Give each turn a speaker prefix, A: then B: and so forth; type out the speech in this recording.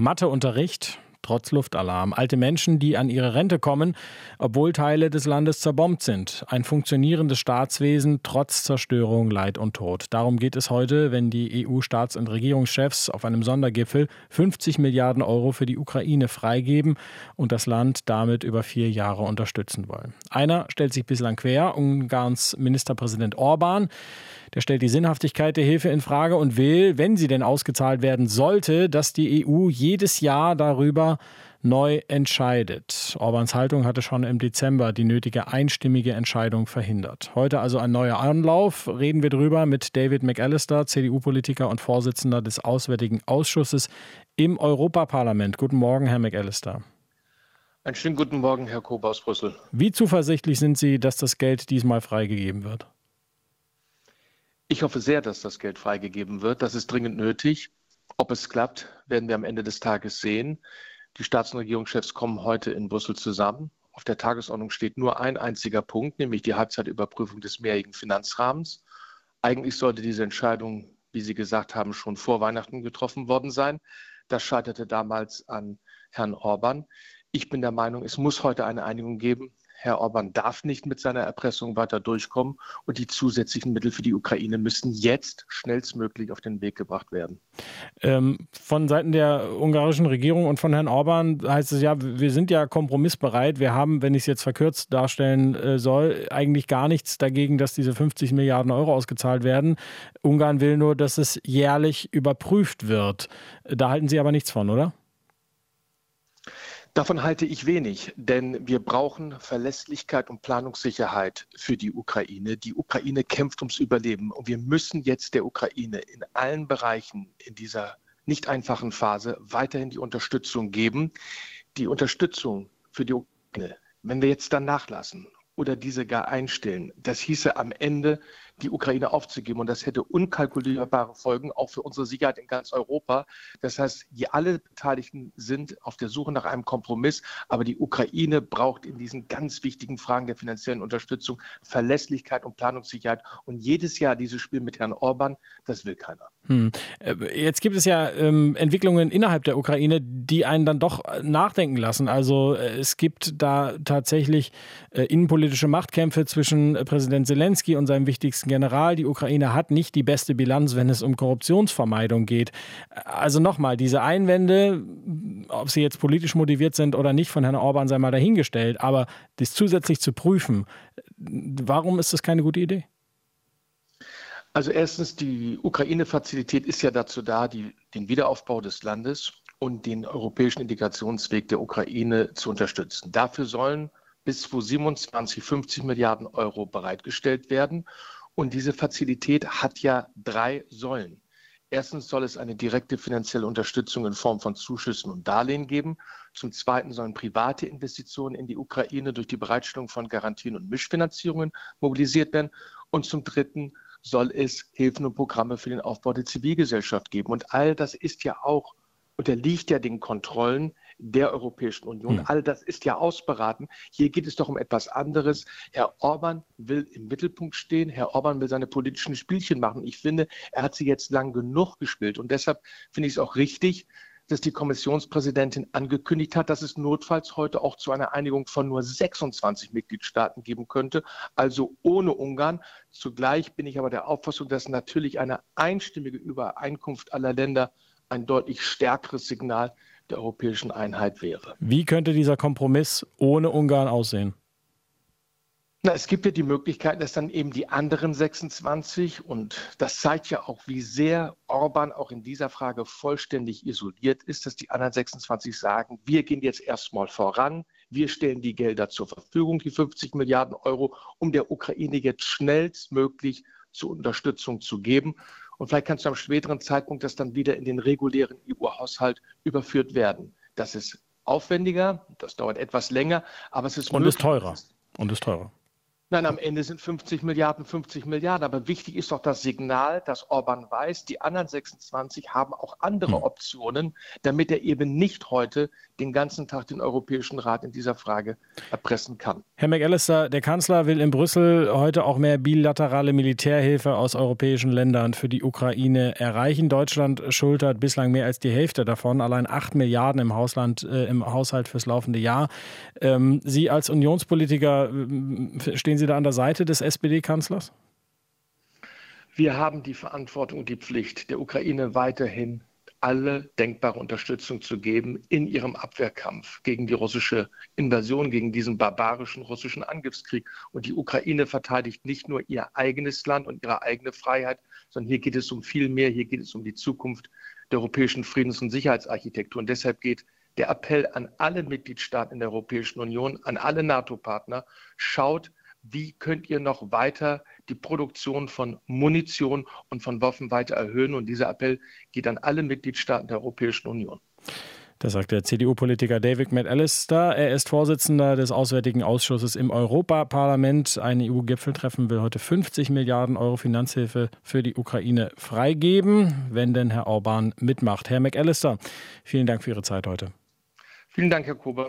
A: Matheunterricht trotz Luftalarm. Alte Menschen, die an ihre Rente kommen, obwohl Teile des Landes zerbombt sind. Ein funktionierendes Staatswesen trotz Zerstörung, Leid und Tod. Darum geht es heute, wenn die EU-Staats- und Regierungschefs auf einem Sondergipfel 50 Milliarden Euro für die Ukraine freigeben und das Land damit über vier Jahre unterstützen wollen. Einer stellt sich bislang quer, Ungarns Ministerpräsident Orban. Der stellt die Sinnhaftigkeit der Hilfe in Frage und will, wenn sie denn ausgezahlt werden sollte, dass die EU jedes Jahr darüber neu entscheidet. Orbans Haltung hatte schon im Dezember die nötige einstimmige Entscheidung verhindert. Heute also ein neuer Anlauf. Reden wir drüber mit David McAllister, CDU-Politiker und Vorsitzender des Auswärtigen Ausschusses im Europaparlament. Guten Morgen, Herr McAllister.
B: Einen schönen guten Morgen, Herr Kober aus Brüssel.
A: Wie zuversichtlich sind Sie, dass das Geld diesmal freigegeben wird?
B: Ich hoffe sehr, dass das Geld freigegeben wird. Das ist dringend nötig. Ob es klappt, werden wir am Ende des Tages sehen. Die Staats- und Regierungschefs kommen heute in Brüssel zusammen. Auf der Tagesordnung steht nur ein einziger Punkt, nämlich die Halbzeitüberprüfung des mehrjährigen Finanzrahmens. Eigentlich sollte diese Entscheidung, wie Sie gesagt haben, schon vor Weihnachten getroffen worden sein. Das scheiterte damals an Herrn Orban. Ich bin der Meinung, es muss heute eine Einigung geben. Herr Orban darf nicht mit seiner Erpressung weiter durchkommen und die zusätzlichen Mittel für die Ukraine müssen jetzt schnellstmöglich auf den Weg gebracht werden.
A: Ähm, von Seiten der ungarischen Regierung und von Herrn Orban heißt es ja, wir sind ja kompromissbereit. Wir haben, wenn ich es jetzt verkürzt darstellen äh, soll, eigentlich gar nichts dagegen, dass diese 50 Milliarden Euro ausgezahlt werden. Ungarn will nur, dass es jährlich überprüft wird. Da halten Sie aber nichts von, oder?
B: Davon halte ich wenig, denn wir brauchen Verlässlichkeit und Planungssicherheit für die Ukraine. Die Ukraine kämpft ums Überleben und wir müssen jetzt der Ukraine in allen Bereichen in dieser nicht einfachen Phase weiterhin die Unterstützung geben. Die Unterstützung für die Ukraine, wenn wir jetzt dann nachlassen oder diese gar einstellen, das hieße am Ende die Ukraine aufzugeben. Und das hätte unkalkulierbare Folgen auch für unsere Sicherheit in ganz Europa. Das heißt, alle Beteiligten sind auf der Suche nach einem Kompromiss. Aber die Ukraine braucht in diesen ganz wichtigen Fragen der finanziellen Unterstützung Verlässlichkeit und Planungssicherheit. Und jedes Jahr dieses Spiel mit Herrn Orban, das will keiner. Hm.
A: Äh, jetzt gibt es ja ähm, Entwicklungen innerhalb der Ukraine, die einen dann doch nachdenken lassen. Also äh, es gibt da tatsächlich äh, innenpolitische Machtkämpfe zwischen äh, Präsident Zelensky und seinem wichtigsten General, die Ukraine hat nicht die beste Bilanz, wenn es um Korruptionsvermeidung geht. Also nochmal, diese Einwände, ob sie jetzt politisch motiviert sind oder nicht, von Herrn Orban sei mal dahingestellt, aber das zusätzlich zu prüfen, warum ist das keine gute Idee?
B: Also erstens, die Ukraine-Fazilität ist ja dazu da, die, den Wiederaufbau des Landes und den europäischen Integrationsweg der Ukraine zu unterstützen. Dafür sollen bis 2027 50 Milliarden Euro bereitgestellt werden. Und diese Fazilität hat ja drei Säulen. Erstens soll es eine direkte finanzielle Unterstützung in Form von Zuschüssen und Darlehen geben. Zum Zweiten sollen private Investitionen in die Ukraine durch die Bereitstellung von Garantien und Mischfinanzierungen mobilisiert werden. Und zum Dritten soll es Hilfen und Programme für den Aufbau der Zivilgesellschaft geben. Und all das ist ja auch, unterliegt ja den Kontrollen der Europäischen Union. Hm. All das ist ja ausberaten. Hier geht es doch um etwas anderes. Herr Orban will im Mittelpunkt stehen. Herr Orban will seine politischen Spielchen machen. Ich finde, er hat sie jetzt lang genug gespielt. Und deshalb finde ich es auch richtig, dass die Kommissionspräsidentin angekündigt hat, dass es notfalls heute auch zu einer Einigung von nur 26 Mitgliedstaaten geben könnte, also ohne Ungarn. Zugleich bin ich aber der Auffassung, dass natürlich eine einstimmige Übereinkunft aller Länder ein deutlich stärkeres Signal der europäischen Einheit wäre.
A: Wie könnte dieser Kompromiss ohne Ungarn aussehen?
B: Na, es gibt ja die Möglichkeit, dass dann eben die anderen 26, und das zeigt ja auch, wie sehr Orban auch in dieser Frage vollständig isoliert ist, dass die anderen 26 sagen, wir gehen jetzt erstmal voran, wir stellen die Gelder zur Verfügung, die 50 Milliarden Euro, um der Ukraine jetzt schnellstmöglich zur Unterstützung zu geben. Und vielleicht kann zu einem späteren Zeitpunkt das dann wieder in den regulären EU-Haushalt überführt werden. Das ist aufwendiger, das dauert etwas länger, aber es ist
A: und ist teurer. Und ist teurer.
B: Nein, am Ende sind 50 Milliarden 50 Milliarden. Aber wichtig ist doch das Signal, dass Orban weiß, die anderen 26 haben auch andere hm. Optionen, damit er eben nicht heute den ganzen Tag den Europäischen Rat in dieser Frage erpressen kann.
A: Herr McAllister, der Kanzler will in Brüssel heute auch mehr bilaterale Militärhilfe aus europäischen Ländern für die Ukraine erreichen. Deutschland schultert bislang mehr als die Hälfte davon, allein 8 Milliarden im, Hausland, äh, im Haushalt fürs laufende Jahr. Ähm, Sie als Unionspolitiker äh, stehen Sie da an der Seite des SPD-Kanzlers?
B: Wir haben die Verantwortung, die Pflicht, der Ukraine weiterhin alle denkbare Unterstützung zu geben in ihrem Abwehrkampf gegen die russische Invasion, gegen diesen barbarischen russischen Angriffskrieg. Und die Ukraine verteidigt nicht nur ihr eigenes Land und ihre eigene Freiheit, sondern hier geht es um viel mehr. Hier geht es um die Zukunft der europäischen Friedens- und Sicherheitsarchitektur. Und deshalb geht der Appell an alle Mitgliedstaaten in der Europäischen Union, an alle NATO-Partner, schaut, wie könnt ihr noch weiter die Produktion von Munition und von Waffen weiter erhöhen. Und dieser Appell geht an alle Mitgliedstaaten der Europäischen Union.
A: Das sagt der CDU-Politiker David McAllister. Er ist Vorsitzender des Auswärtigen Ausschusses im Europaparlament. Ein EU-Gipfeltreffen will heute 50 Milliarden Euro Finanzhilfe für die Ukraine freigeben, wenn denn Herr Orban mitmacht. Herr McAllister, vielen Dank für Ihre Zeit heute.
B: Vielen Dank, Herr Kober.